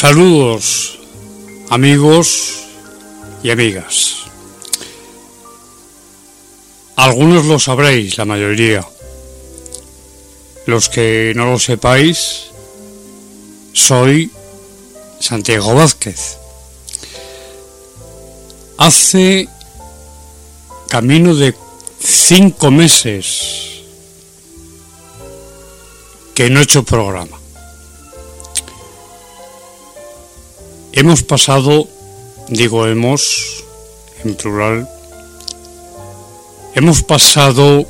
Saludos amigos y amigas. Algunos lo sabréis, la mayoría. Los que no lo sepáis, soy Santiago Vázquez. Hace camino de cinco meses que no he hecho programa. Hemos pasado, digo hemos, en plural, hemos pasado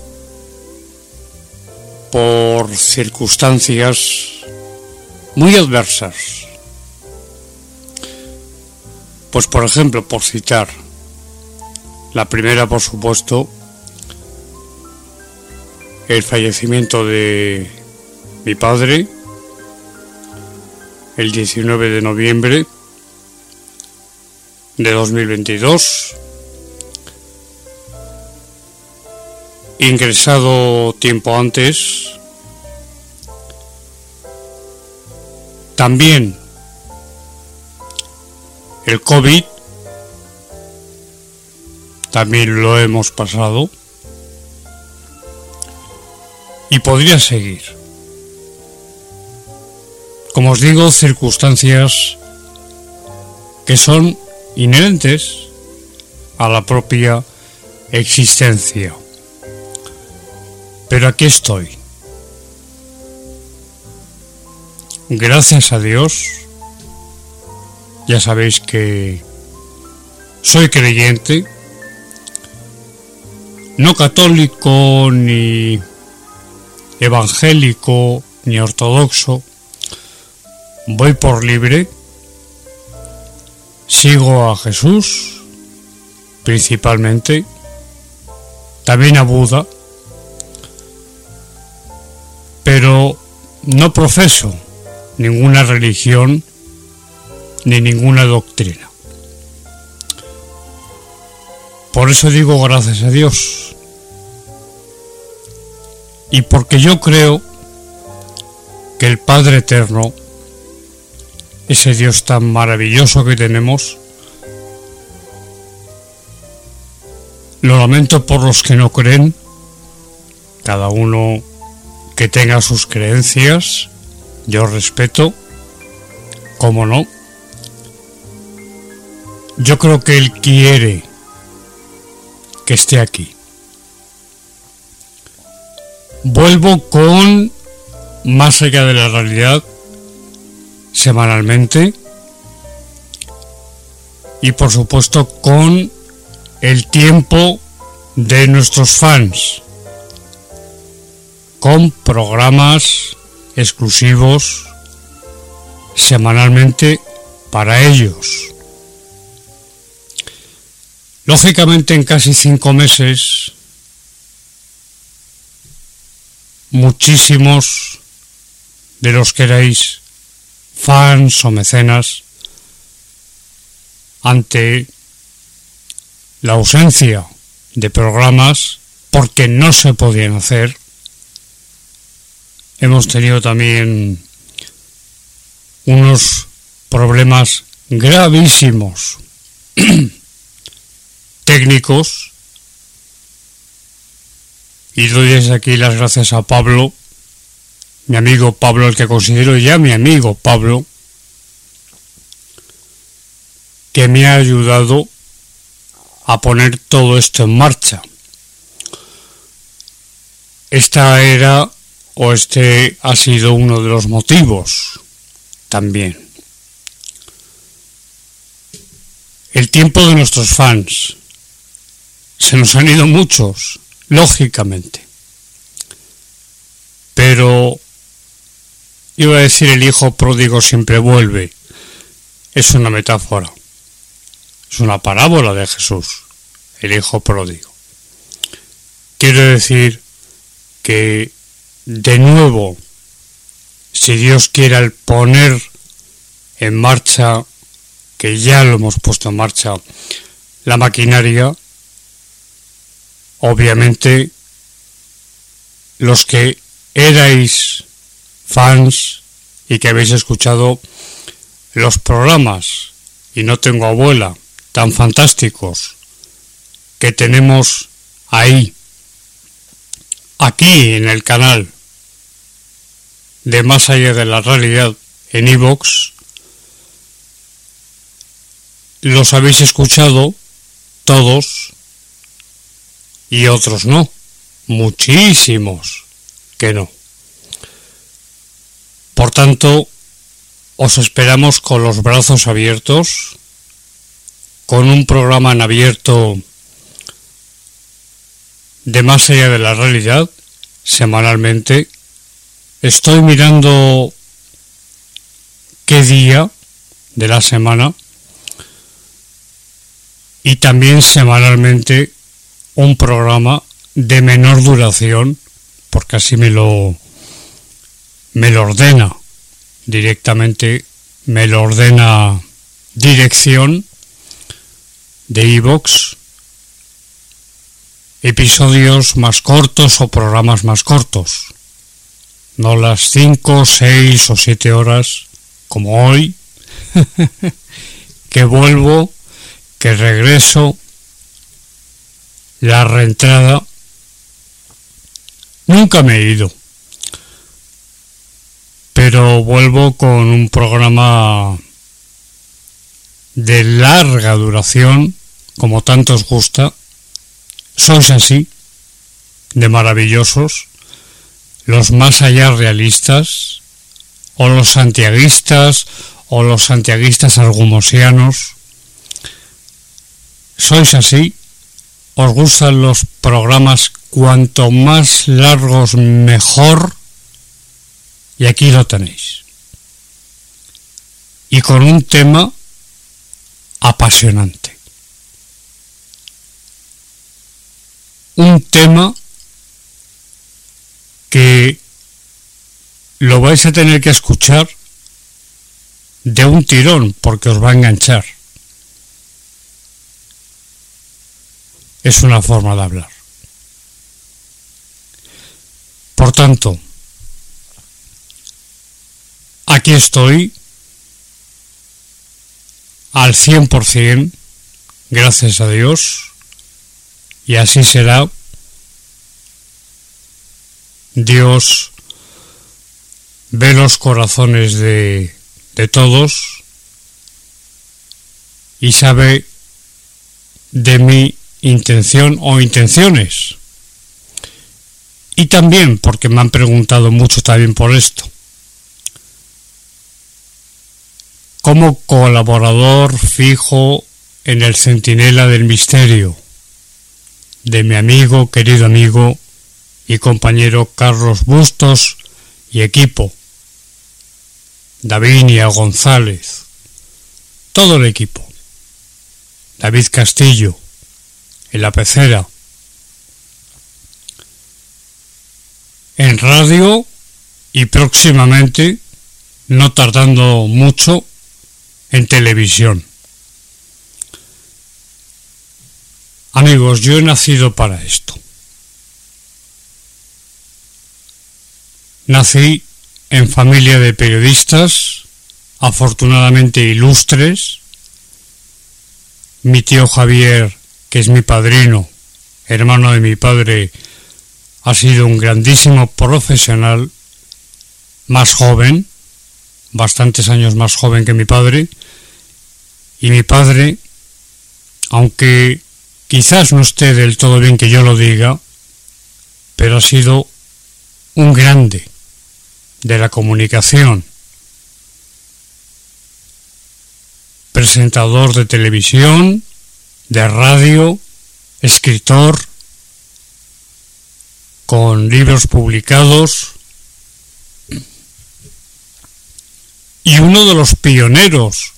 por circunstancias muy adversas. Pues por ejemplo, por citar, la primera por supuesto, el fallecimiento de mi padre el 19 de noviembre de 2022, ingresado tiempo antes, también el COVID, también lo hemos pasado, y podría seguir. Como os digo, circunstancias que son inherentes a la propia existencia. Pero aquí estoy. Gracias a Dios, ya sabéis que soy creyente, no católico ni evangélico ni ortodoxo, voy por libre Sigo a Jesús, principalmente, también a Buda, pero no profeso ninguna religión ni ninguna doctrina. Por eso digo gracias a Dios. Y porque yo creo que el Padre Eterno ese Dios tan maravilloso que tenemos. Lo lamento por los que no creen, cada uno que tenga sus creencias, yo respeto, como no. Yo creo que Él quiere que esté aquí. Vuelvo con Más allá de la realidad, semanalmente y por supuesto con el tiempo de nuestros fans con programas exclusivos semanalmente para ellos. Lógicamente en casi cinco meses muchísimos de los que erais fans o mecenas ante la ausencia de programas porque no se podían hacer. Hemos tenido también unos problemas gravísimos técnicos y doy desde aquí las gracias a Pablo mi amigo Pablo, el que considero ya mi amigo Pablo, que me ha ayudado a poner todo esto en marcha. Esta era o este ha sido uno de los motivos también. El tiempo de nuestros fans. Se nos han ido muchos, lógicamente. Pero iba a decir el hijo pródigo siempre vuelve. Es una metáfora. Es una parábola de Jesús, el hijo pródigo. Quiero decir que de nuevo, si Dios quiere al poner en marcha, que ya lo hemos puesto en marcha, la maquinaria, obviamente los que erais fans y que habéis escuchado los programas y no tengo abuela tan fantásticos que tenemos ahí, aquí en el canal de Más allá de la realidad en iVox, los habéis escuchado todos y otros no, muchísimos que no. Por tanto, os esperamos con los brazos abiertos, con un programa en abierto de más allá de la realidad, semanalmente. Estoy mirando qué día de la semana y también semanalmente un programa de menor duración, porque así me lo me lo ordena directamente, me lo ordena dirección de iVox, episodios más cortos o programas más cortos, no las 5, 6 o 7 horas como hoy, que vuelvo, que regreso, la reentrada, nunca me he ido pero vuelvo con un programa de larga duración, como tanto os gusta. Sois así, de maravillosos, los más allá realistas, o los santiaguistas, o los santiaguistas argumosianos. Sois así, os gustan los programas cuanto más largos mejor, y aquí lo tenéis. Y con un tema apasionante. Un tema que lo vais a tener que escuchar de un tirón porque os va a enganchar. Es una forma de hablar. Por tanto, aquí estoy al 100%, gracias a Dios, y así será. Dios ve los corazones de, de todos y sabe de mi intención o intenciones. Y también porque me han preguntado mucho también por esto. Como colaborador fijo en el Centinela del Misterio de mi amigo, querido amigo y compañero Carlos Bustos y equipo, Davinia González, todo el equipo, David Castillo, en la pecera, en radio y próximamente, no tardando mucho, en televisión. Amigos, yo he nacido para esto. Nací en familia de periodistas, afortunadamente ilustres. Mi tío Javier, que es mi padrino, hermano de mi padre, ha sido un grandísimo profesional, más joven, bastantes años más joven que mi padre, y mi padre, aunque Quizás no esté del todo bien que yo lo diga, pero ha sido un grande de la comunicación, presentador de televisión, de radio, escritor, con libros publicados y uno de los pioneros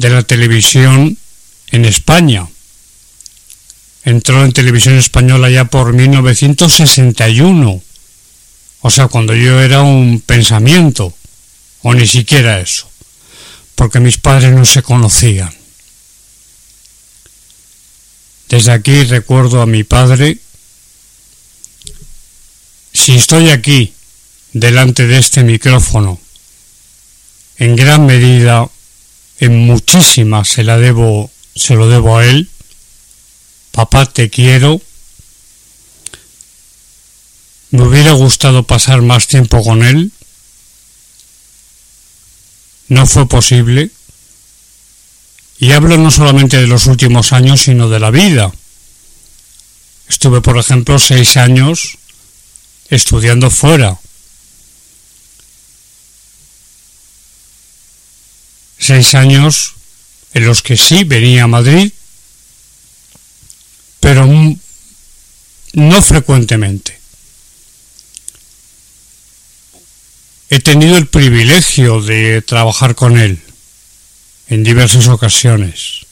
de la televisión en España. Entró en televisión española ya por 1961, o sea, cuando yo era un pensamiento, o ni siquiera eso, porque mis padres no se conocían. Desde aquí recuerdo a mi padre si estoy aquí, delante de este micrófono, en gran medida, en muchísimas se la debo, se lo debo a él. Papá, te quiero. Me hubiera gustado pasar más tiempo con él. No fue posible. Y hablo no solamente de los últimos años, sino de la vida. Estuve, por ejemplo, seis años estudiando fuera. Seis años en los que sí venía a Madrid, pero no frecuentemente. He tenido el privilegio de trabajar con él en diversas ocasiones.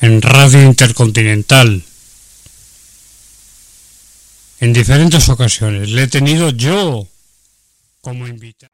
En Radio Intercontinental, en diferentes ocasiones. Le he tenido yo como invitado.